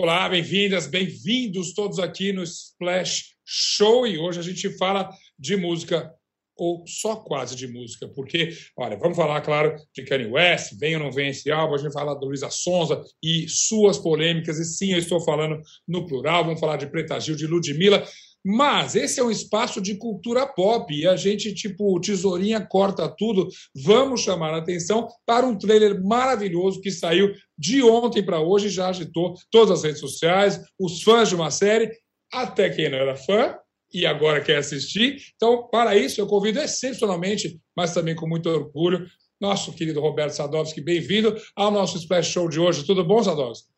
Olá, bem-vindas, bem-vindos todos aqui no Splash Show. E hoje a gente fala de música ou só quase de música, porque, olha, vamos falar, claro, de Kanye West, vem ou não vem esse álbum, a gente vai falar do Luísa Sonza e suas polêmicas, e sim, eu estou falando no plural, vamos falar de Preta Gil, de Ludmilla, mas esse é um espaço de cultura pop e a gente, tipo, tesourinha corta tudo. Vamos chamar a atenção para um trailer maravilhoso que saiu de ontem para hoje, já agitou todas as redes sociais, os fãs de uma série, até quem não era fã e agora quer assistir. Então, para isso, eu convido excepcionalmente, mas também com muito orgulho, nosso querido Roberto Sadovski. Bem-vindo ao nosso Splash Show de hoje. Tudo bom, Sadovski?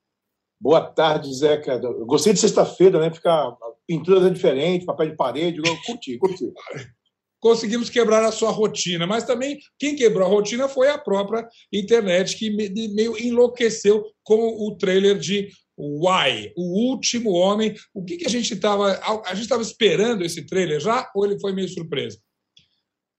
Boa tarde, Zeca. Eu gostei de sexta-feira, né? Ficar pinturas diferentes, papel de parede. Eu curti, curti. Conseguimos quebrar a sua rotina, mas também quem quebrou a rotina foi a própria internet, que meio enlouqueceu com o trailer de Why, o último homem. O que, que a gente estava. A gente estava esperando esse trailer já ou ele foi meio surpresa?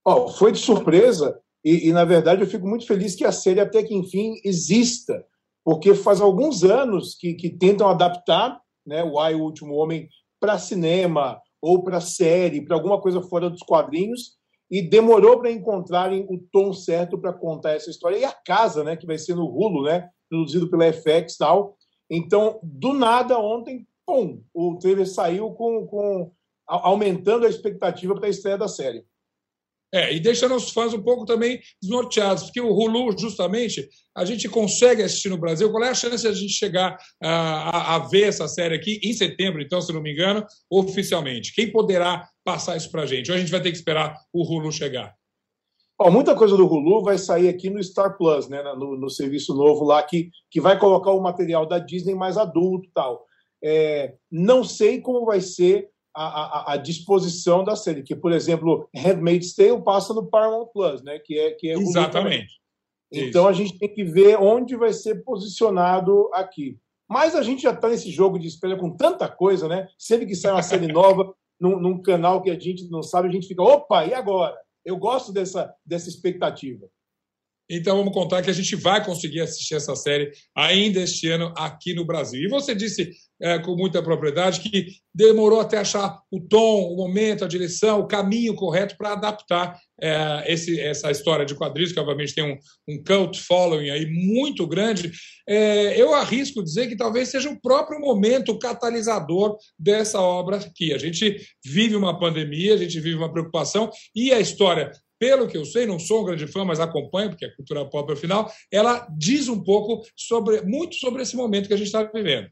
Oh, foi de surpresa, e, e, na verdade eu fico muito feliz que a série até que enfim exista, porque faz alguns anos que, que tentam adaptar né, o Why, o último homem, para cinema ou para série, para alguma coisa fora dos quadrinhos, e demorou para encontrarem o tom certo para contar essa história. E a casa, né, que vai ser no Hulu, né, produzido pela FX e tal. Então, do nada, ontem, pum, o trailer saiu com, com aumentando a expectativa para a estreia da série. É, e deixando os fãs um pouco também desnorteados, porque o Hulu, justamente, a gente consegue assistir no Brasil. Qual é a chance de a gente chegar a, a, a ver essa série aqui em setembro, então, se não me engano, oficialmente? Quem poderá passar isso para a gente? Ou a gente vai ter que esperar o Hulu chegar? Bom, muita coisa do Hulu vai sair aqui no Star Plus, né, no, no serviço novo lá, que, que vai colocar o material da Disney mais adulto e tal. É, não sei como vai ser a, a, a, disposição da série, que, por exemplo, Handmaid's Tale passa no Paramount Plus, né? Que é, que é Exatamente. Então a gente tem que ver onde vai ser posicionado aqui. Mas a gente já está nesse jogo de espelha com tanta coisa, né? Sempre que sai uma série nova num, num, canal que a gente não sabe, a gente fica, opa, e agora? Eu gosto dessa, dessa expectativa. Então vamos contar que a gente vai conseguir assistir essa série ainda este ano aqui no Brasil. E você disse é, com muita propriedade que demorou até achar o tom, o momento, a direção, o caminho correto para adaptar é, esse, essa história de quadrinhos, que obviamente tem um, um cult following aí muito grande. É, eu arrisco dizer que talvez seja o próprio momento catalisador dessa obra aqui. A gente vive uma pandemia, a gente vive uma preocupação e a história pelo que eu sei, não sou um grande fã, mas acompanho, porque é cultura pop afinal, ela diz um pouco sobre, muito sobre esse momento que a gente está vivendo.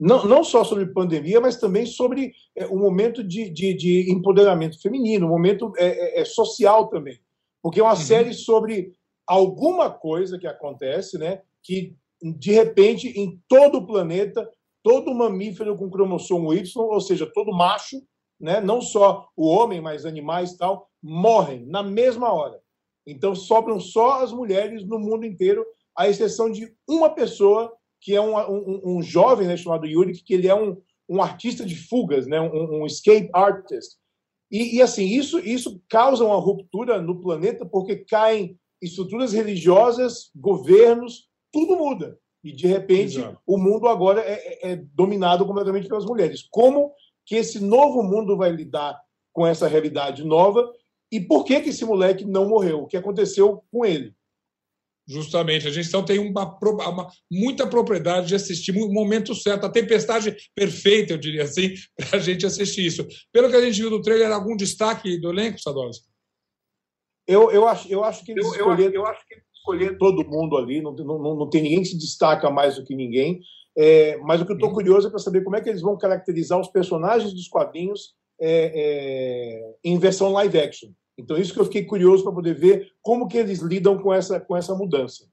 Não, não só sobre pandemia, mas também sobre é, o momento de, de, de, empoderamento feminino, um momento é, é, é, social também. Porque é uma uhum. série sobre alguma coisa que acontece, né? Que de repente, em todo o planeta, todo mamífero com cromossomo Y, ou seja, todo macho, né? não só o homem, mas animais e tal, morrem na mesma hora. Então sobram só as mulheres no mundo inteiro, à exceção de uma pessoa que é um, um, um jovem né, chamado Yuri, que ele é um, um artista de fugas, né, um, um escape artist. E, e, assim, isso, isso causa uma ruptura no planeta porque caem estruturas religiosas, governos, tudo muda. E, de repente, Exato. o mundo agora é, é, é dominado completamente pelas mulheres. Como que esse novo mundo vai lidar com essa realidade nova e por que, que esse moleque não morreu? O que aconteceu com ele? Justamente, a gente então tem uma, uma, muita propriedade de assistir o momento certo, a tempestade perfeita, eu diria assim, para a gente assistir isso. Pelo que a gente viu do trailer, algum destaque do elenco, Sadowski? Eu, eu, acho, eu acho que eles eu, escolheram, eu acho que escolheram todo mundo ali, não, não, não tem ninguém que se destaca mais do que ninguém. É, mas o que eu estou uhum. curioso é para saber como é que eles vão caracterizar os personagens dos quadrinhos é, é, em versão live action. Então, isso que eu fiquei curioso para poder ver como que eles lidam com essa, com essa mudança.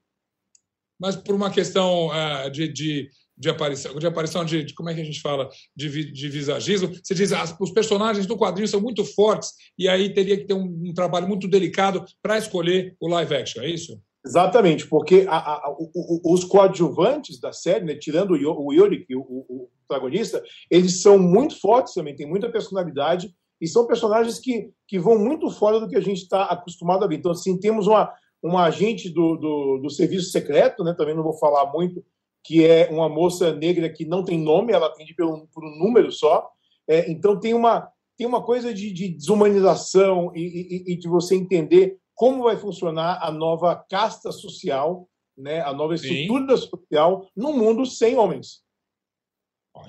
Mas por uma questão uh, de, de, de, aparição, de aparição de, de, como é que a gente fala, de, de visagismo, você diz as, os personagens do quadrinho são muito fortes e aí teria que ter um, um trabalho muito delicado para escolher o live action, é isso? Exatamente, porque a, a, o, os coadjuvantes da série, né, tirando o Yuri, o, o protagonista, eles são muito fortes também, tem muita personalidade e são personagens que, que vão muito fora do que a gente está acostumado a ver. Então, assim, temos uma, uma agente do, do, do, serviço secreto, né, também não vou falar muito, que é uma moça negra que não tem nome, ela atende um, por um número só. É, então tem uma, tem uma coisa de, de desumanização e, e, e, de você entender como vai funcionar a nova casta social, né, a nova estrutura Sim. social num mundo sem homens.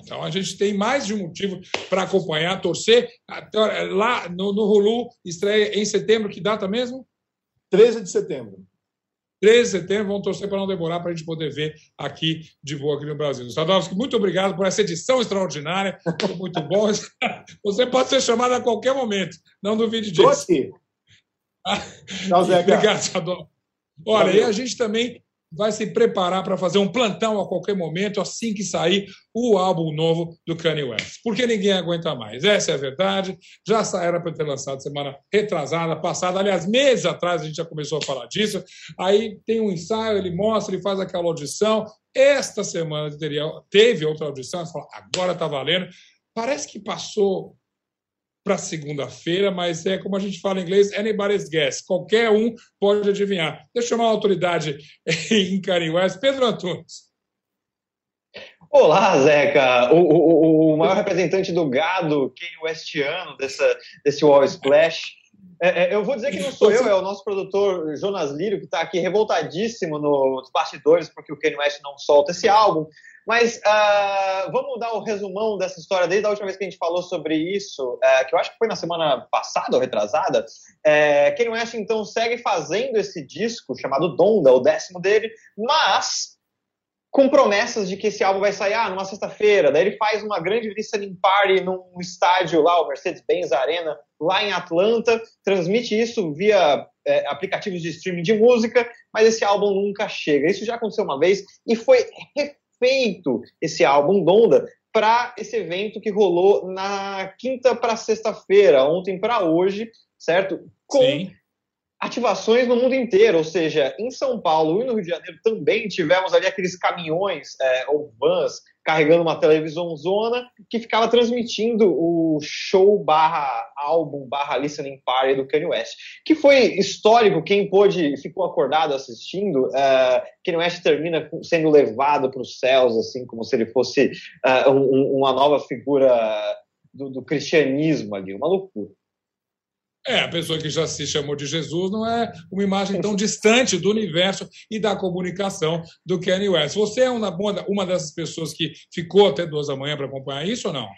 Então a gente tem mais de um motivo para acompanhar, torcer. Lá no, no Hulu, estreia em setembro, que data mesmo? 13 de setembro. 13 de setembro, vamos torcer para não demorar para a gente poder ver aqui de boa aqui no Brasil. Sadowski, muito obrigado por essa edição extraordinária, foi muito bom. Você pode ser chamado a qualquer momento, não duvide disso. Estou aqui. Tchau, Zé. Obrigado, Sadowski. Olha, Valeu. e a gente também vai se preparar para fazer um plantão a qualquer momento, assim que sair o álbum novo do Kanye West. Porque ninguém aguenta mais. Essa é a verdade. Já era para ter lançado semana retrasada, passada. Aliás, meses atrás a gente já começou a falar disso. Aí tem um ensaio, ele mostra, ele faz aquela audição. Esta semana teria, teve outra audição, ele fala, agora está valendo. Parece que passou para segunda-feira, mas é como a gente fala em inglês, anybody's guess. Qualquer um pode adivinhar. Deixa eu chamar a autoridade em West. Pedro Antunes. Olá, Zeca, o, o, o maior representante do gado Kanye Westiano, dessa, desse Wall Splash. É, é, eu vou dizer que não sou eu, é o nosso produtor Jonas Lírio, que está aqui revoltadíssimo nos bastidores porque o Kanye West não solta esse álbum. Mas uh, vamos dar o resumão dessa história desde a última vez que a gente falou sobre isso, uh, que eu acho que foi na semana passada ou retrasada. Uh, Kanye West então segue fazendo esse disco chamado Donda, o décimo dele, mas com promessas de que esse álbum vai sair ah, numa sexta-feira. Daí ele faz uma grande listening party num estádio lá, o Mercedes-Benz Arena, lá em Atlanta, transmite isso via é, aplicativos de streaming de música, mas esse álbum nunca chega. Isso já aconteceu uma vez e foi feito esse álbum Donda para esse evento que rolou na quinta para sexta-feira, ontem para hoje, certo? Com Sim ativações no mundo inteiro, ou seja, em São Paulo e no Rio de Janeiro também tivemos ali aqueles caminhões é, ou vans carregando uma televisão zona que ficava transmitindo o show barra álbum barra listening party do Kanye West, que foi histórico, quem pôde ficou acordado assistindo, uh, Kanye West termina sendo levado para os céus, assim, como se ele fosse uh, um, uma nova figura do, do cristianismo ali, uma loucura. É, a pessoa que já se chamou de Jesus não é uma imagem tão distante do universo e da comunicação do Kanye West. Você é uma, uma dessas pessoas que ficou até duas da manhã para acompanhar isso ou não?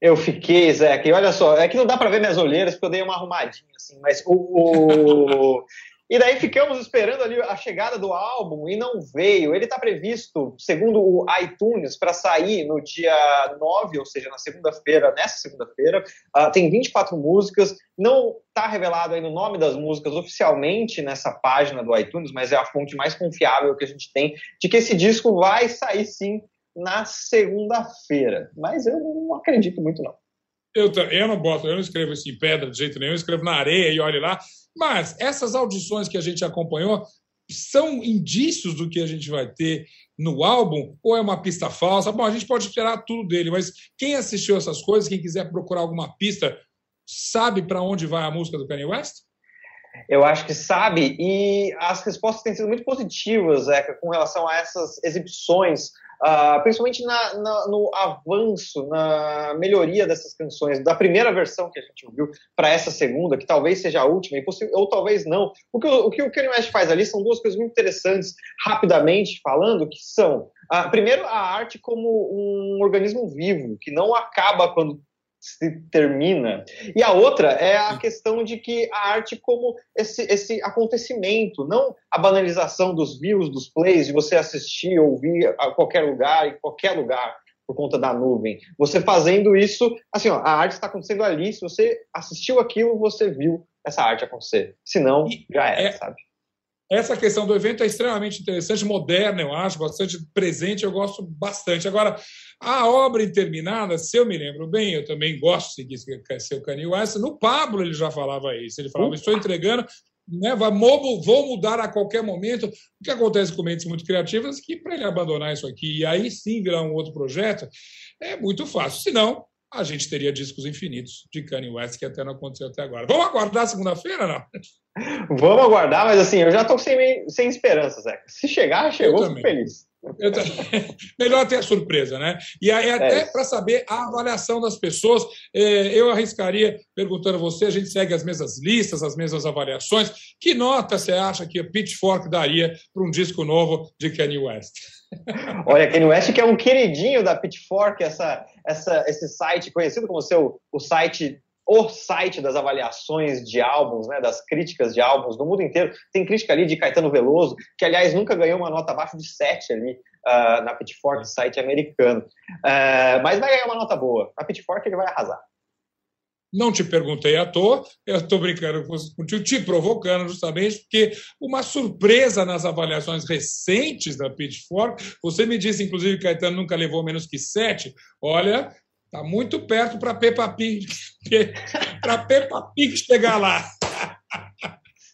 Eu fiquei, Zé, que olha só, é que não dá para ver minhas olheiras porque eu dei uma arrumadinha, assim, mas o, o, e daí ficamos esperando ali a chegada do álbum e não veio. Ele está previsto, segundo o iTunes, para sair no dia 9, ou seja, na segunda-feira, nessa segunda-feira. Uh, tem 24 músicas. Não está revelado ainda o nome das músicas oficialmente nessa página do iTunes, mas é a fonte mais confiável que a gente tem de que esse disco vai sair sim na segunda-feira. Mas eu não acredito muito, não. Eu, eu não boto, eu não escrevo assim pedra de jeito nenhum, eu escrevo na areia e olhe lá. Mas essas audições que a gente acompanhou são indícios do que a gente vai ter no álbum ou é uma pista falsa? Bom, a gente pode esperar tudo dele, mas quem assistiu essas coisas, quem quiser procurar alguma pista, sabe para onde vai a música do Kanye West? Eu acho que sabe, e as respostas têm sido muito positivas, Zeca, com relação a essas exibições Uh, principalmente na, na, no avanço, na melhoria dessas canções, da primeira versão que a gente ouviu para essa segunda, que talvez seja a última, ou talvez não. O que o, que o Kanye West faz ali são duas coisas muito interessantes, rapidamente falando, que são, uh, primeiro, a arte como um organismo vivo, que não acaba quando se termina. E a outra é a questão de que a arte como esse, esse acontecimento, não a banalização dos views, dos plays, de você assistir, ouvir a qualquer lugar, em qualquer lugar, por conta da nuvem. Você fazendo isso, assim, ó, a arte está acontecendo ali, se você assistiu aquilo, você viu essa arte acontecer. Se não, já era, é, sabe? Essa questão do evento é extremamente interessante, moderna, eu acho, bastante presente, eu gosto bastante. Agora, a obra interminada, se eu me lembro bem, eu também gosto de seguir o Kanye West, no Pablo ele já falava isso, ele falava, estou entregando, né, vou mudar a qualquer momento. O que acontece com mentes muito criativas é que para ele abandonar isso aqui e aí sim virar um outro projeto, é muito fácil. Senão, a gente teria discos infinitos de Kanye West, que até não aconteceu até agora. Vamos aguardar segunda-feira, não? Vamos aguardar, mas assim, eu já estou sem, sem esperança, Zé. Se chegar, chegou, fico feliz. Melhor ter a surpresa, né? E aí, até é. para saber a avaliação das pessoas, é, eu arriscaria perguntando a você: a gente segue as mesmas listas, as mesmas avaliações. Que nota você acha que a Pitchfork daria para um disco novo de Kanye West? Olha, Kanye West, que é um queridinho da Pitchfork, essa, essa, esse site conhecido como seu, o site o site das avaliações de álbuns, né, das críticas de álbuns no mundo inteiro. Tem crítica ali de Caetano Veloso, que aliás nunca ganhou uma nota abaixo de 7 ali uh, na Pitchfork, site americano. Uh, mas vai ganhar uma nota boa. Na Pitchfork ele vai arrasar. Não te perguntei à toa, eu estou brincando contigo, te provocando justamente, porque uma surpresa nas avaliações recentes da Pitchfork, você me disse, inclusive, que Caetano nunca levou menos que sete. Olha, Está muito perto para Peppa Pig, para Peppa Pig chegar lá.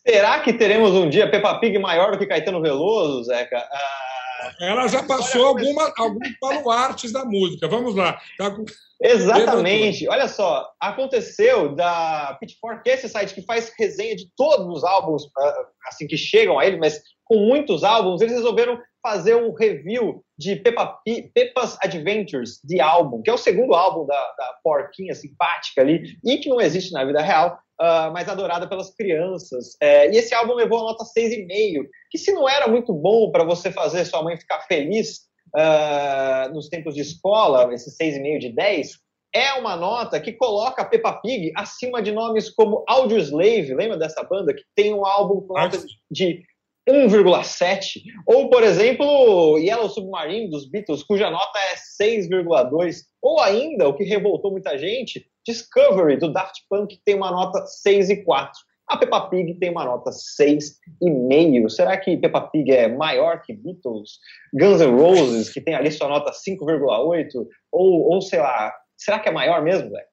Será que teremos um dia Peppa Pig maior do que Caetano Veloso, Zeca? Ah, Ela já passou alguma, alguns baluartes da música. Vamos lá. Tá com... Exatamente. Olha só, aconteceu da Pitchfork, que é esse site que faz resenha de todos os álbuns ah, assim que chegam a ele, mas com muitos álbuns, eles resolveram fazer um review de Peppa P, Peppa's Adventures, de álbum, que é o segundo álbum da, da porquinha simpática ali, e que não existe na vida real, uh, mas adorada pelas crianças. É, e esse álbum levou a nota 6,5, que se não era muito bom para você fazer sua mãe ficar feliz uh, nos tempos de escola, esse 6,5 de 10, é uma nota que coloca a Peppa Pig acima de nomes como Audioslave, lembra dessa banda que tem um álbum com nota de 1,7. Ou, por exemplo, Yellow Submarine dos Beatles, cuja nota é 6,2. Ou ainda, o que revoltou muita gente, Discovery do Daft Punk, tem uma nota 6,4. A Peppa Pig tem uma nota 6,5. Será que Peppa Pig é maior que Beatles? Guns N' Roses, que tem ali sua nota 5,8? Ou, ou sei lá, será que é maior mesmo, velho?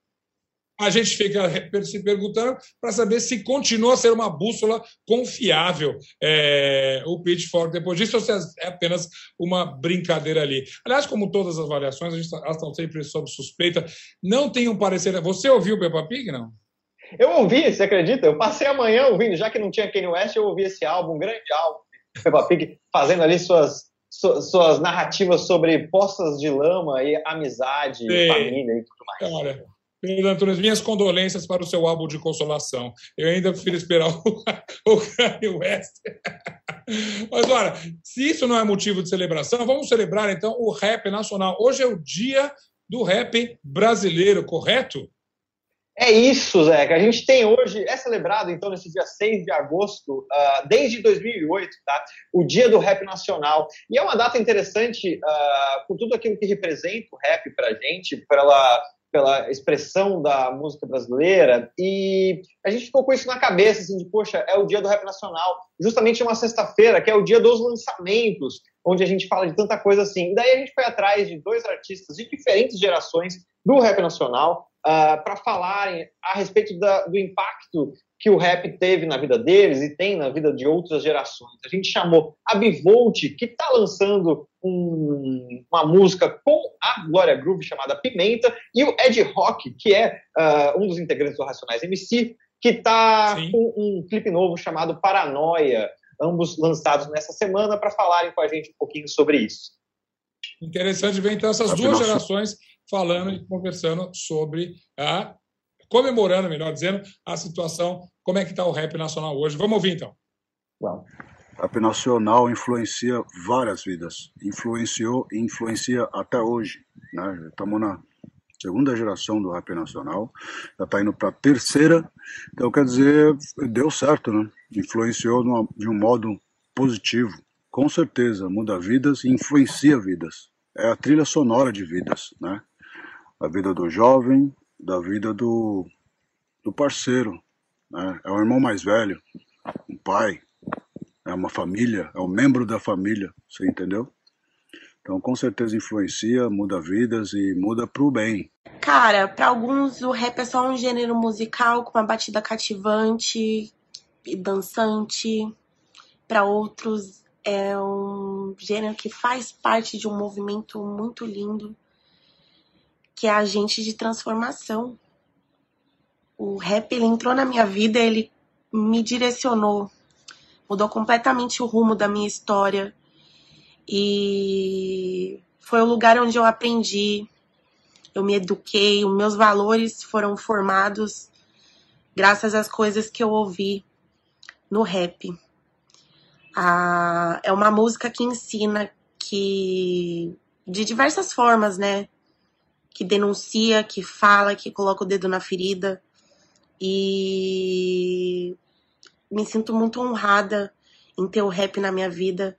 A gente fica se perguntando para saber se continua a ser uma bússola confiável é, o Pitchfork depois disso, ou se é apenas uma brincadeira ali. Aliás, como todas as avaliações, a gente, elas estão sempre sob suspeita. Não tem um parecer. Você ouviu o Peppa Pig, não? Eu ouvi, você acredita? Eu passei a manhã ouvindo, já que não tinha Kanye West, eu ouvi esse álbum, um grande álbum, Peppa Pig, fazendo ali suas, suas narrativas sobre poças de lama e amizade, Sim. família e tudo mais. Olha, Pedro Antunes, minhas condolências para o seu álbum de consolação. Eu ainda prefiro esperar o, Kanye West. Mas, olha, se isso não é motivo de celebração, vamos celebrar, então, o rap nacional. Hoje é o dia do rap brasileiro, correto? É isso, que a gente tem hoje, é celebrado então nesse dia 6 de agosto, uh, desde 2008, tá? O Dia do Rap Nacional. E é uma data interessante uh, por tudo aquilo que representa o rap pra gente, pela pela expressão da música brasileira e a gente ficou com isso na cabeça, assim, de, poxa, é o dia do rap nacional, justamente uma sexta-feira, que é o dia dos lançamentos, onde a gente fala de tanta coisa assim. E daí a gente foi atrás de dois artistas de diferentes gerações do rap nacional uh, ah, para falarem a respeito da, do impacto que o rap teve na vida deles e tem na vida de outras gerações. A gente chamou a Bivolt, que está lançando um, uma música com a Glória Groove chamada Pimenta, e o Ed Rock, que é uh, um dos integrantes do Racionais MC, que está com um clipe novo chamado Paranoia, ambos lançados nessa semana, para falarem com a gente um pouquinho sobre isso. Interessante ver então essas duas gerações falando e conversando sobre a comemorando, melhor dizendo, a situação, como é que está o rap nacional hoje. Vamos ouvir então. Rap nacional influencia várias vidas, influenciou e influencia até hoje. Né? Estamos na segunda geração do rap nacional, já está indo para a terceira, então quer dizer, deu certo, né? Influenciou de um modo positivo, com certeza, muda vidas e influencia vidas. É a trilha sonora de vidas, né? A vida do jovem, da vida do, do parceiro. Né? É o irmão mais velho, um pai, é uma família, é um membro da família, você entendeu? Então, com certeza influencia, muda vidas e muda pro bem. Cara, para alguns o rap é só um gênero musical com uma batida cativante e dançante. Para outros é um gênero que faz parte de um movimento muito lindo que é agente de transformação. O rap ele entrou na minha vida, ele me direcionou, mudou completamente o rumo da minha história. E foi o lugar onde eu aprendi, eu me eduquei, os meus valores foram formados graças às coisas que eu ouvi no rap. É uma música que ensina que de diversas formas, né? Que denuncia, que fala, que coloca o dedo na ferida. E me sinto muito honrada em ter o rap na minha vida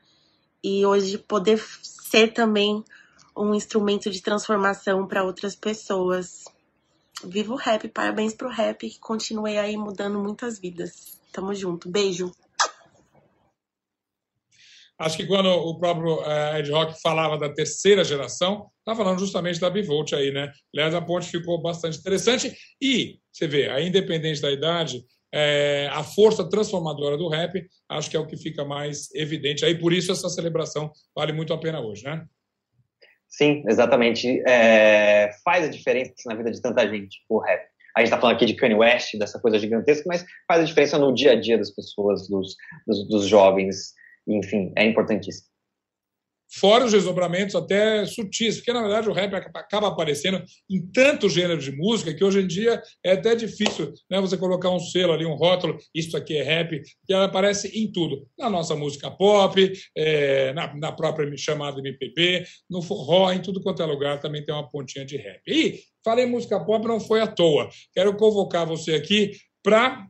e hoje poder ser também um instrumento de transformação para outras pessoas. Viva o rap, parabéns pro rap que continue aí mudando muitas vidas. Tamo junto, beijo. Acho que quando o próprio uh, Ed Rock falava da terceira geração, está falando justamente da Bivolt aí, né? Aliás, a ponte ficou bastante interessante. E, você vê, a independente da idade, é, a força transformadora do rap, acho que é o que fica mais evidente. Aí, por isso, essa celebração vale muito a pena hoje, né? Sim, exatamente. É, faz a diferença na vida de tanta gente, o rap. A gente está falando aqui de Kanye West, dessa coisa gigantesca, mas faz a diferença no dia a dia das pessoas, dos, dos, dos jovens enfim, é importantíssimo. Fora os desdobramentos até sutis, porque na verdade o rap acaba aparecendo em tantos gêneros de música que hoje em dia é até difícil né, você colocar um selo ali, um rótulo, isso aqui é rap, que ela aparece em tudo. Na nossa música pop, é, na, na, própria chamada MPB, no forró, em tudo quanto é lugar também tem uma pontinha de rap. E falei música pop não foi à toa. Quero convocar você aqui para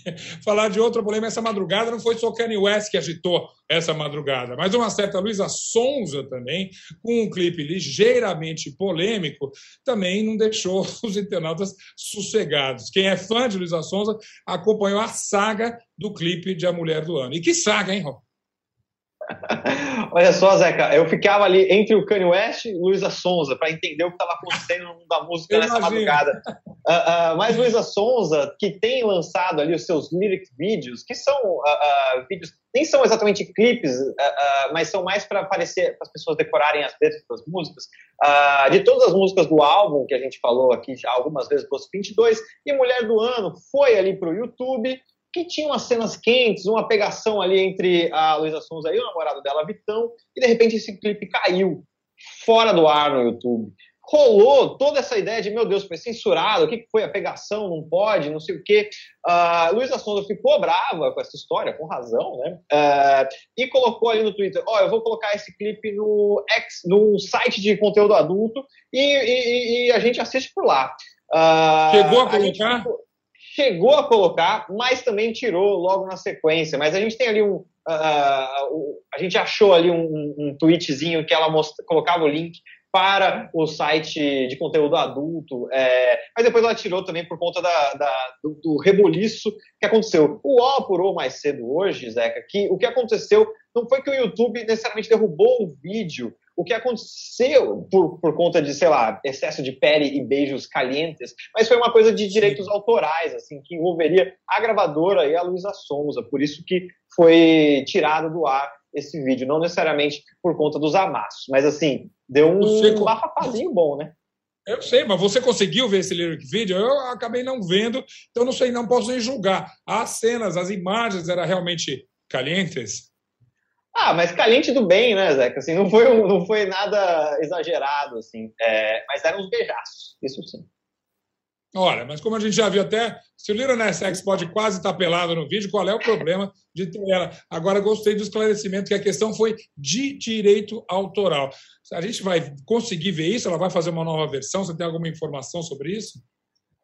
falar de outra polêmica. Essa madrugada não foi só Kanye West que agitou essa madrugada, mas uma certa Luísa Sonza também, com um clipe ligeiramente polêmico, também não deixou os internautas sossegados. Quem é fã de Luísa Sonza acompanhou a saga do clipe de A Mulher do Ano. E que saga, hein, Ron? Olha só, Zeca, eu ficava ali entre o Kanye West e Luísa Sonza para entender o que estava acontecendo no mundo da música nessa madrugada. Uh, uh, mas Luísa Sonza, que tem lançado ali os seus lyric vídeos, que são uh, vídeos, nem são exatamente clipes, mas são mais para aparecer, para as pessoas decorarem as letras das músicas. de todas as músicas do álbum, que a gente falou aqui já algumas vezes, Post 22, e Mulher do Ano foi ali para o YouTube que tinha umas cenas quentes, uma pegação ali entre a Luísa Sonza e o namorado dela, Vitão, e de repente esse clipe caiu fora do ar no YouTube. Rolou toda essa ideia de, meu Deus, foi censurado, o que foi a pegação, não pode, não sei o quê. Uh, Luísa Sonza ficou brava com essa história, com razão, né? Uh, e colocou ali no Twitter, ó, oh, eu vou colocar esse clipe no, X, no site de conteúdo adulto e, e, e a gente assiste por lá. Uh, Chegou a colocar? A chegou a colocar, mas também tirou logo na sequência. Mas a gente tem ali um. Uh, a gente achou ali um, um tweetzinho que ela mostra, colocava o link para o site de conteúdo adulto, é, mas depois ela tirou também por conta da, da, do, do reboliço que aconteceu. O UOL apurou mais cedo hoje, Zeca, que o que aconteceu não foi que o YouTube necessariamente derrubou o vídeo, o que aconteceu por, por conta de, sei lá, excesso de pele e beijos calientes, mas foi uma coisa de direitos autorais, assim, que envolveria a gravadora e a Luísa Sonza, por isso que foi tirado do ar esse vídeo, não necessariamente por conta dos amassos, mas assim, deu um Você... bafafazinho bom, né? Eu sei, mas você conseguiu ver esse lyric video? Eu acabei não vendo, então não sei, não posso nem julgar. As cenas, as imagens eram realmente calientes? Ah, mas caliente do bem, né, Zeca? Assim, não, foi, não foi nada exagerado, assim. É, mas eram uns beijaços, isso sim. Olha, mas como a gente já viu até, se o Lira Nessex pode quase estar pelado no vídeo, qual é o problema de ter ela? Agora, gostei do esclarecimento que a questão foi de direito autoral. A gente vai conseguir ver isso? Ela vai fazer uma nova versão? Você tem alguma informação sobre isso?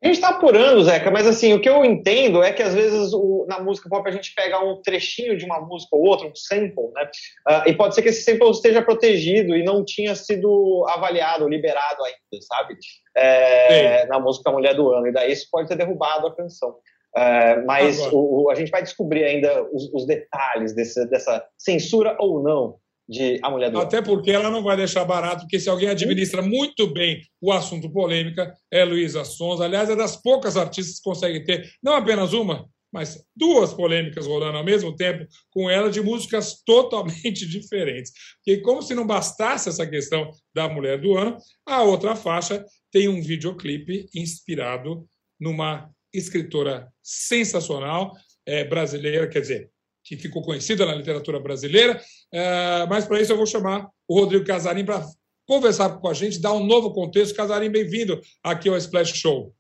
A gente está apurando, Zeca, mas assim, o que eu entendo é que às vezes o, na música pop a gente pega um trechinho de uma música ou outra, um sample, né? Uh, e pode ser que esse sample esteja protegido e não tinha sido avaliado, liberado ainda, sabe? É, na música Mulher do Ano. E daí isso pode ter derrubado a canção. Uh, mas o, o, a gente vai descobrir ainda os, os detalhes desse, dessa censura ou não de A Mulher do Até porque ela não vai deixar barato, porque se alguém administra muito bem o assunto polêmica, é Luísa Sons. Aliás, é das poucas artistas que conseguem ter, não apenas uma, mas duas polêmicas rolando ao mesmo tempo com ela de músicas totalmente diferentes. Porque como se não bastasse essa questão da Mulher do Ano, a outra faixa tem um videoclipe inspirado numa escritora sensacional é, brasileira, quer dizer, que ficou conhecida na literatura brasileira. É, mas para isso eu vou chamar o Rodrigo Casarim para conversar com a gente, dar um novo contexto. Casarim, bem-vindo aqui ao Splash Show.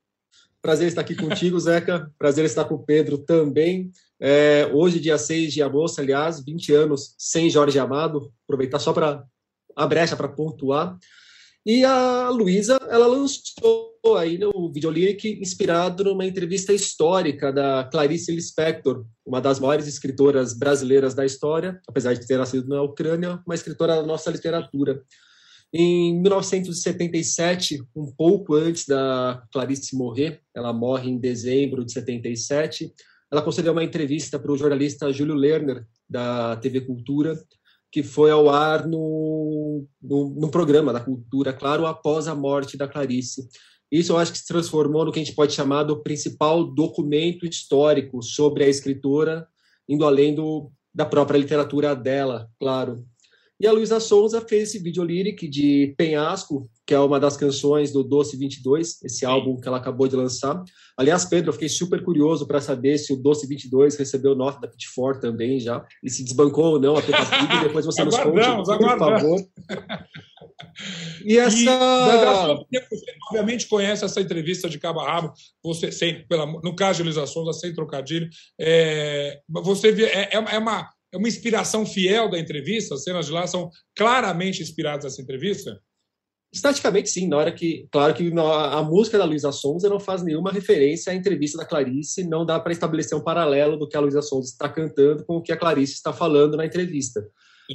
Prazer estar aqui contigo, Zeca. Prazer estar com o Pedro também. É, hoje, dia 6 de agosto, aliás, 20 anos sem Jorge Amado. Aproveitar só para a brecha para pontuar. E a Luísa, ela lançou aí no Videolyric inspirado numa entrevista histórica da Clarice Lispector, uma das maiores escritoras brasileiras da história, apesar de ter nascido na Ucrânia, uma escritora da nossa literatura. Em 1977, um pouco antes da Clarice morrer, ela morre em dezembro de 77, ela concedeu uma entrevista para o jornalista Júlio Lerner, da TV Cultura, que foi ao ar no, no, no, programa da Cultura, claro, após a morte da Clarice. Isso eu acho que se transformou no que a gente pode chamar do principal documento histórico sobre a escritora, indo além do, da própria literatura dela, claro. E a Luísa Sonza fez esse vídeo de Penhasco, que é uma das canções do Doce 22, esse álbum que ela acabou de lançar. Aliás, Pedro, eu fiquei super curioso para saber se o Doce 22 recebeu nota da Pitchfork também já, e se desbancou ou não a Pig, depois você nos conte, por favor. E essa. E, você obviamente conhece essa entrevista de cabo a rabo, você, sem, pela, no caso de Luísa Sonza, sem trocadilho. É, você vê, é, é uma é uma inspiração fiel da entrevista? As cenas de lá são claramente inspiradas nessa entrevista? Estaticamente, sim. Na hora que, claro que a música da Luísa Sonza não faz nenhuma referência à entrevista da Clarice, não dá para estabelecer um paralelo do que a Luísa Sonza está cantando com o que a Clarice está falando na entrevista.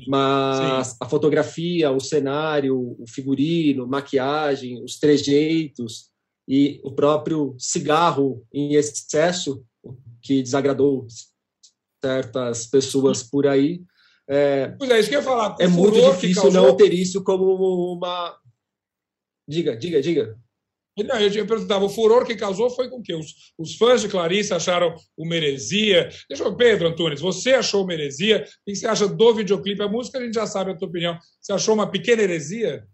Mas sim. a fotografia, o cenário, o figurino, maquiagem, os trejeitos e o próprio cigarro em excesso que desagradou certas pessoas por aí. É, pois é, isso que eu ia falar. É muito difícil causou... não ter isso como uma. Diga, diga, diga. Não, eu perguntava, o furor que causou foi com que os, os fãs de Clarice acharam o Meresia. Deixa eu, Pedro Antunes, você achou o Meresia? O que você acha do videoclipe? A música a gente já sabe a tua opinião. Você achou uma pequena heresia?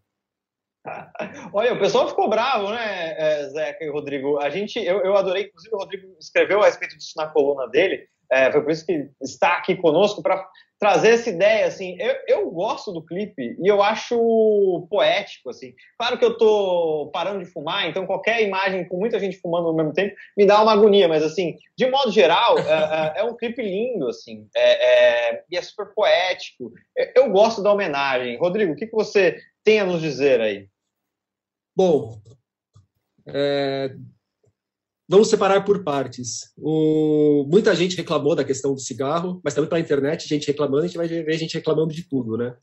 Olha, o pessoal ficou bravo, né, é, Zeca e Rodrigo? A gente, eu, eu adorei, inclusive o Rodrigo escreveu a respeito disso na coluna dele. É, foi por isso que está aqui conosco para trazer essa ideia. Assim, eu, eu gosto do clipe e eu acho poético. Assim, claro que eu tô parando de fumar, então qualquer imagem com muita gente fumando ao mesmo tempo me dá uma agonia. Mas assim, de modo geral, é, é, é um clipe lindo, assim, é, é, e é super poético. Eu, gosto da homenagem. Rodrigo, o que, que você tem a nos dizer aí? Bom, é, Vamos separar por partes. O, muita gente reclamou da questão do cigarro, mas também pela internet, gente reclamando, a gente vai ver gente reclamando de tudo, né?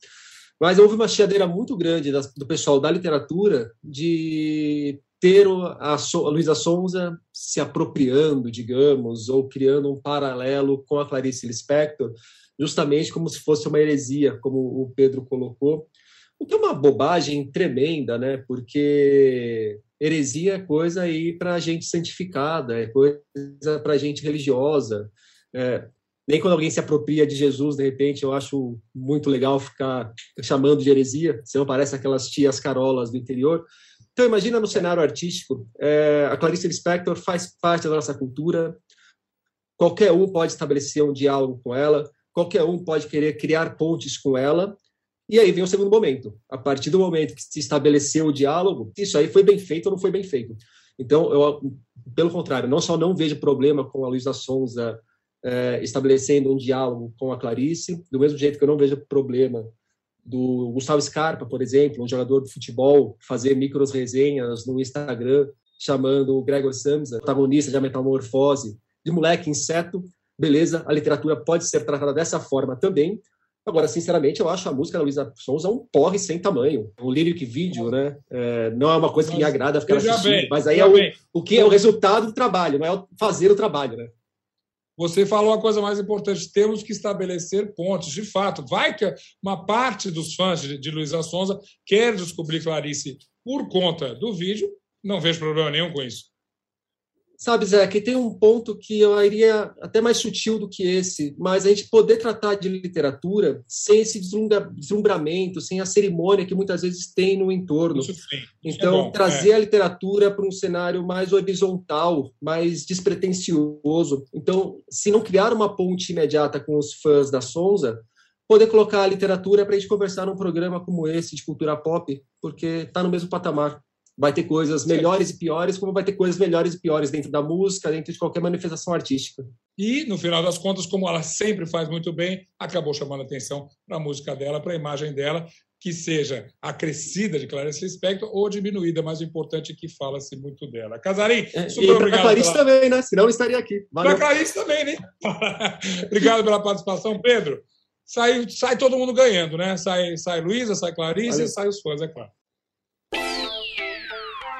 Mas houve uma chiadeira muito grande das, do pessoal da literatura de ter a, a Luísa Sonza se apropriando, digamos, ou criando um paralelo com a Clarice Lispector, justamente como se fosse uma heresia, como o Pedro colocou. O que é uma bobagem tremenda, né? Porque heresia é coisa aí para gente santificada, é coisa para gente religiosa. É, nem quando alguém se apropria de Jesus, de repente, eu acho muito legal ficar chamando de heresia, senão parece aquelas tias carolas do interior. Então, imagina no cenário artístico, é, a Clarice Lispector faz parte da nossa cultura, qualquer um pode estabelecer um diálogo com ela, qualquer um pode querer criar pontes com ela, e aí vem o segundo momento. A partir do momento que se estabeleceu o diálogo, isso aí foi bem feito ou não foi bem feito. Então, eu, pelo contrário, não só não vejo problema com a Luísa Sonza é, estabelecendo um diálogo com a Clarice, do mesmo jeito que eu não vejo problema do Gustavo Scarpa, por exemplo, um jogador de futebol, fazer micros resenhas no Instagram, chamando o Gregor Samsa, protagonista de A Metamorfose, de moleque inseto, beleza, a literatura pode ser tratada dessa forma também, Agora, sinceramente, eu acho a música da Luísa Sonza um porre sem tamanho. O lyric video, né? É, não é uma coisa que me agrada ficar assistindo, bem, mas aí é o, o que é o resultado do trabalho, não é fazer o trabalho, né? Você falou a coisa mais importante: temos que estabelecer pontes. De fato, vai que uma parte dos fãs de, de Luísa Sonza quer descobrir Clarice por conta do vídeo, não vejo problema nenhum com isso. Sabe, Zé, que tem um ponto que eu iria até mais sutil do que esse, mas a gente poder tratar de literatura sem esse deslumbramento, sem a cerimônia que muitas vezes tem no entorno. Isso sim. Isso então, é bom, trazer é. a literatura para um cenário mais horizontal, mais despretensioso. Então, se não criar uma ponte imediata com os fãs da Sonza, poder colocar a literatura para a gente conversar num programa como esse de cultura pop, porque está no mesmo patamar vai ter coisas melhores e piores, como vai ter coisas melhores e piores dentro da música, dentro de qualquer manifestação artística. E, no final das contas, como ela sempre faz muito bem, acabou chamando atenção para a música dela, para a imagem dela, que seja acrescida de Clarice Lispector ou diminuída, mas o importante é que fala-se muito dela. Casarim, é, super e obrigado. Clarice pela... também, né? Senão não estaria aqui. Para Clarice também, né? obrigado pela participação, Pedro. Sai, sai todo mundo ganhando, né? Sai, sai Luísa, sai Clarice Valeu. e sai os fãs, é claro.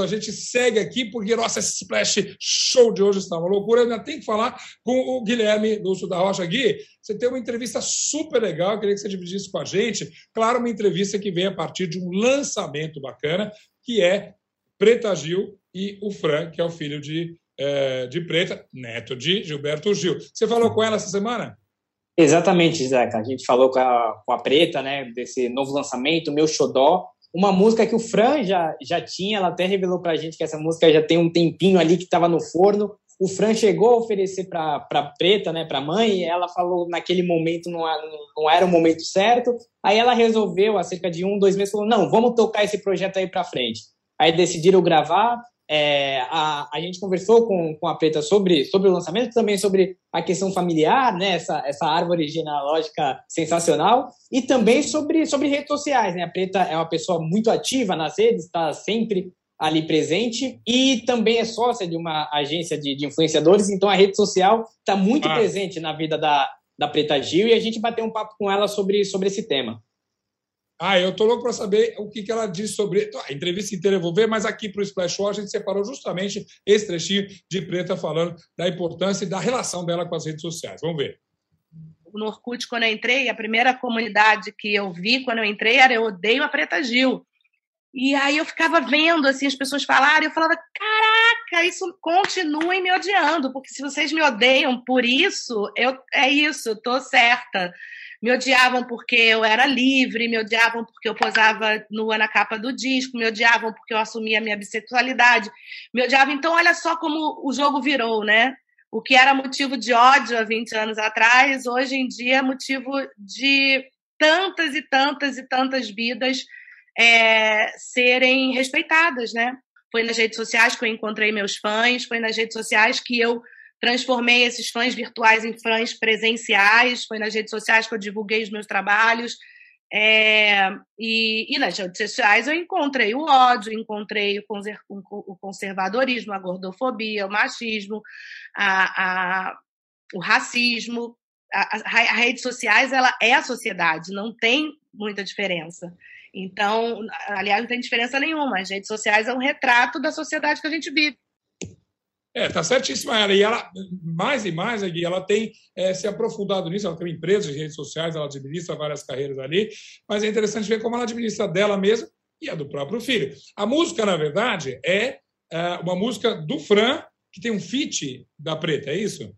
A gente segue aqui, porque, nossa, esse Splash Show de hoje está uma loucura. Eu ainda tem que falar com o Guilherme Lúcio da Rocha. Gui, você tem uma entrevista super legal, eu queria que você dividisse com a gente. Claro, uma entrevista que vem a partir de um lançamento bacana, que é Preta Gil e o Fran, que é o filho de, é, de Preta, neto de Gilberto Gil. Você falou com ela essa semana? Exatamente, Zeca. A gente falou com a, com a Preta, né, desse novo lançamento, Meu Xodó, uma música que o Fran já, já tinha, ela até revelou pra gente que essa música já tem um tempinho ali que estava no forno. O Fran chegou a oferecer para pra Preta, né, pra mãe, e ela falou naquele momento não, não era o momento certo. Aí ela resolveu, há cerca de um, dois meses, falou: não, vamos tocar esse projeto aí para frente. Aí decidiram gravar, é, a, a gente conversou com, com a Preta sobre, sobre o lançamento, também sobre a questão familiar, né, essa, essa árvore genealógica sensacional, e também sobre, sobre redes sociais. Né? A Preta é uma pessoa muito ativa nas redes, está sempre ali presente, e também é sócia de uma agência de, de influenciadores, então a rede social está muito ah. presente na vida da, da Preta Gil, e a gente bateu um papo com ela sobre, sobre esse tema. Ah, eu estou louco para saber o que, que ela diz sobre. A entrevista inteira eu vou ver, mas aqui para o Splash Show a gente separou justamente esse trechinho de Preta falando da importância e da relação dela com as redes sociais. Vamos ver. No Orkut, quando eu entrei, a primeira comunidade que eu vi quando eu entrei era Eu Odeio a Preta Gil. E aí eu ficava vendo assim as pessoas falarem, eu falava, caraca, isso continuem me odiando, porque se vocês me odeiam por isso, eu é isso, eu tô certa me odiavam porque eu era livre, me odiavam porque eu posava nua na capa do disco, me odiavam porque eu assumia minha bissexualidade, me odiavam. Então, olha só como o jogo virou, né? O que era motivo de ódio há 20 anos atrás, hoje em dia é motivo de tantas e tantas e tantas vidas é, serem respeitadas, né? Foi nas redes sociais que eu encontrei meus fãs, foi nas redes sociais que eu Transformei esses fãs virtuais em fãs presenciais. Foi nas redes sociais que eu divulguei os meus trabalhos. É, e, e, nas redes sociais eu encontrei o ódio, encontrei o, o conservadorismo, a gordofobia, o machismo, a, a, o racismo. As redes sociais ela é a sociedade, não tem muita diferença. Então, aliás, não tem diferença nenhuma. As redes sociais é um retrato da sociedade que a gente vive. É, tá certíssima ela. E ela, mais e mais, aqui, ela tem é, se aprofundado nisso. Ela tem empresas de redes sociais, ela administra várias carreiras ali. Mas é interessante ver como ela administra dela mesma e a do próprio filho. A música, na verdade, é, é uma música do Fran, que tem um feat da Preta, é isso?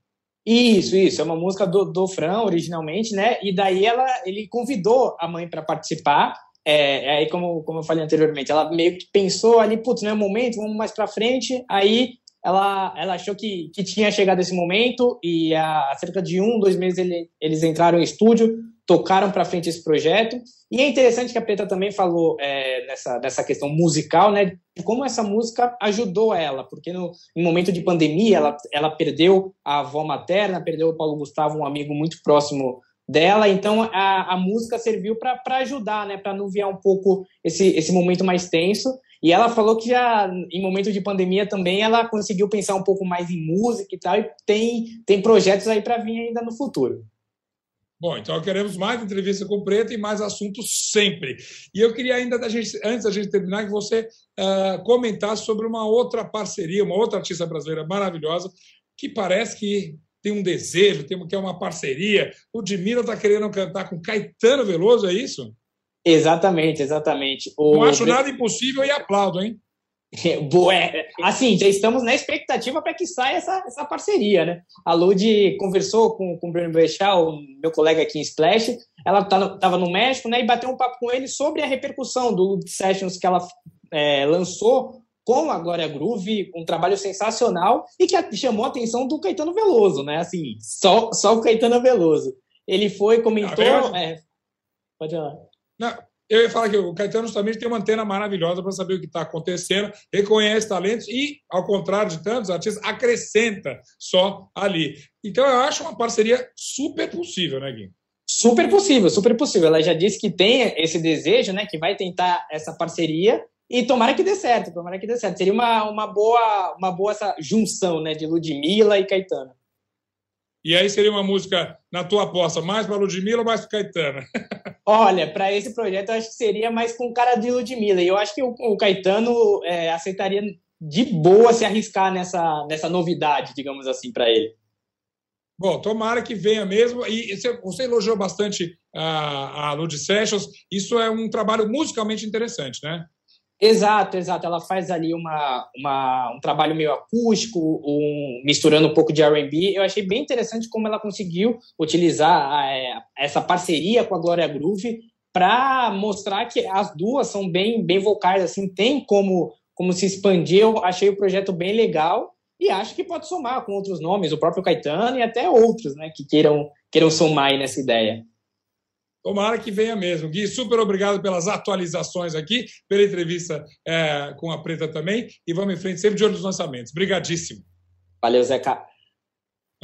Isso, isso. É uma música do, do Fran, originalmente, né? E daí ela, ele convidou a mãe para participar. É, é, aí, como, como eu falei anteriormente, ela meio que pensou ali, putz, não é o momento, vamos mais para frente. Aí ela, ela achou que, que tinha chegado esse momento e há cerca de um, dois meses ele, eles entraram em estúdio, tocaram para frente esse projeto. E é interessante que a Preta também falou é, nessa, nessa questão musical, né, como essa música ajudou ela, porque no em momento de pandemia ela, ela perdeu a avó materna, perdeu o Paulo Gustavo, um amigo muito próximo dela, então a, a música serviu para ajudar, né, para anuviar um pouco esse, esse momento mais tenso. E ela falou que já em momento de pandemia também ela conseguiu pensar um pouco mais em música e tal, e tem, tem projetos aí para vir ainda no futuro. Bom, então queremos mais entrevista com o Preta e mais assuntos sempre. E eu queria ainda, da gente, antes da gente terminar, que você uh, comentasse sobre uma outra parceria, uma outra artista brasileira maravilhosa, que parece que tem um desejo, tem, que é uma parceria. O Dimila está querendo cantar com Caetano Veloso, é isso? Exatamente, exatamente. O... Não acho nada impossível e aplaudo, hein? É, assim, já estamos na expectativa para que saia essa, essa parceria, né? A Lud conversou com, com o Bruno Brechal, meu colega aqui em Splash, ela estava tá, no México, né, e bateu um papo com ele sobre a repercussão do Lud Sessions que ela é, lançou com a Glória Groove, um trabalho sensacional e que chamou a atenção do Caetano Veloso, né? Assim, só, só o Caetano Veloso. Ele foi, comentou... É, pode falar. Eu ia falar que o Caetano justamente tem uma antena maravilhosa para saber o que está acontecendo, reconhece talentos e, ao contrário de tantos artistas, acrescenta só ali. Então, eu acho uma parceria super possível, né, Gui? Super possível, super possível. Ela já disse que tem esse desejo, né, que vai tentar essa parceria e tomara que dê certo, tomara que dê certo. Seria uma, uma boa uma boa essa junção, né, de Ludmilla e Caetano. E aí seria uma música, na tua aposta, mais para Ludmilla ou mais para Caetano? Olha, para esse projeto eu acho que seria mais com cara de Ludmilla. E eu acho que o, o Caetano é, aceitaria de boa se arriscar nessa, nessa novidade, digamos assim, para ele. Bom, tomara que venha mesmo. E você elogiou bastante a, a Lud Sessions. Isso é um trabalho musicalmente interessante, né? Exato, exato. Ela faz ali uma, uma, um trabalho meio acústico, um, misturando um pouco de R&B. Eu achei bem interessante como ela conseguiu utilizar é, essa parceria com a Glória Groove para mostrar que as duas são bem, bem vocais, assim, tem como, como se expandir. Eu achei o projeto bem legal e acho que pode somar com outros nomes, o próprio Caetano e até outros, né, que queiram, queiram somar nessa ideia. Tomara que venha mesmo. Gui, super obrigado pelas atualizações aqui, pela entrevista é, com a Preta também. E vamos em frente, sempre de olho nos lançamentos. Obrigadíssimo. Valeu, Zeca.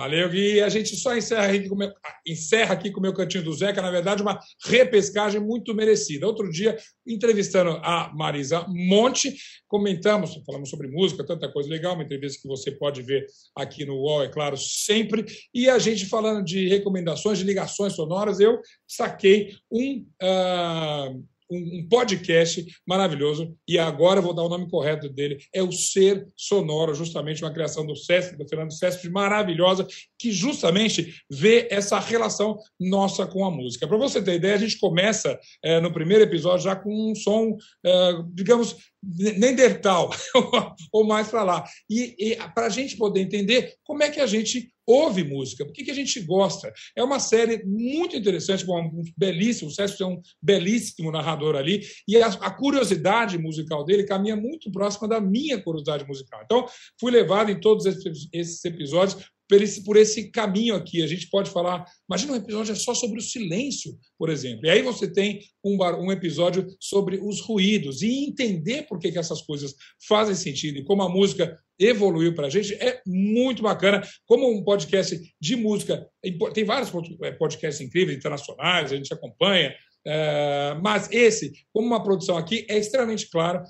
Valeu, Gui. A gente só encerra aqui, com meu, encerra aqui com o meu cantinho do Zeca, na verdade, uma repescagem muito merecida. Outro dia, entrevistando a Marisa Monte, comentamos, falamos sobre música, tanta coisa legal, uma entrevista que você pode ver aqui no UOL, é claro, sempre. E a gente falando de recomendações, de ligações sonoras, eu saquei um. Uh, um, podcast maravilhoso. E agora vou dar o nome correto dele: é o Ser Sonoro, justamente uma criação do César, do Fernando César, maravilhosa, que justamente vê essa relação nossa com a música. Para você ter ideia, a gente começa é, no primeiro episódio já com um som, é, digamos, Neandertal, ou mais para lá. E, e para a gente poder entender como é que a gente ouve música, por que, que a gente gosta. É uma série muito interessante, bom, um belíssimo, o César é um belíssimo narrador ali, e a, a, curiosidade musical dele caminha muito próxima da minha curiosidade musical. Então, fui levado em todos esses, esses episódios por esse, por esse caminho aqui. A gente pode falar, imagina um episódio só sobre o silêncio, por exemplo. E aí você tem um, um episódio sobre os ruídos e entender por que, que essas coisas fazem sentido e como a música evoluiu para a gente é muito bacana. Como um podcast de música, tem vários é, podcasts incríveis, internacionais, a gente acompanha. É, mas esse, como uma produção aqui, é extremamente claro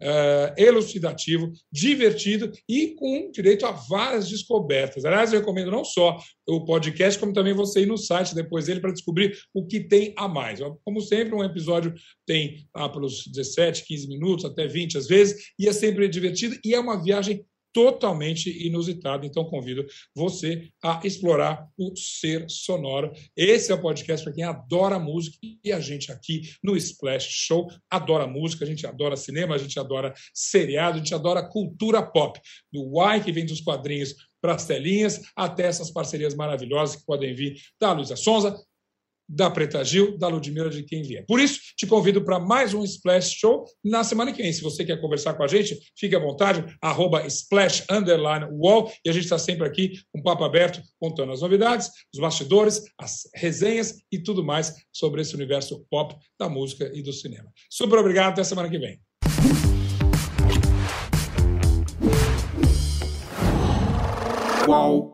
uh, elucidativo, divertido e com direito a várias descobertas. Aliás, eu recomendo não só o podcast, como também você ir no site depois dele para descobrir o que tem a mais. Como sempre, um episódio tem ah, pelos 17, 15 minutos, até 20 às vezes, e é sempre divertido e é uma viagem totalmente inusitado. Então, convido você a explorar o ser sonoro. Esse é o podcast para quem adora música e a gente aqui no Splash Show adora música, a gente adora cinema, a gente adora seriado, a gente adora cultura pop. Do Y, que vem dos quadrinhos para as telinhas, até essas parcerias maravilhosas que podem vir da Luísa Sonza, da Preta Gil, da Ludmilla, de quem vier. Por isso, te convido para mais um Splash Show na semana que vem. Se você quer conversar com a gente, fique à vontade, arroba Splash Underline Wall, e a gente está sempre aqui com um papo aberto, contando as novidades, os bastidores, as resenhas e tudo mais sobre esse universo pop da música e do cinema. Super obrigado, até semana que vem. Uau.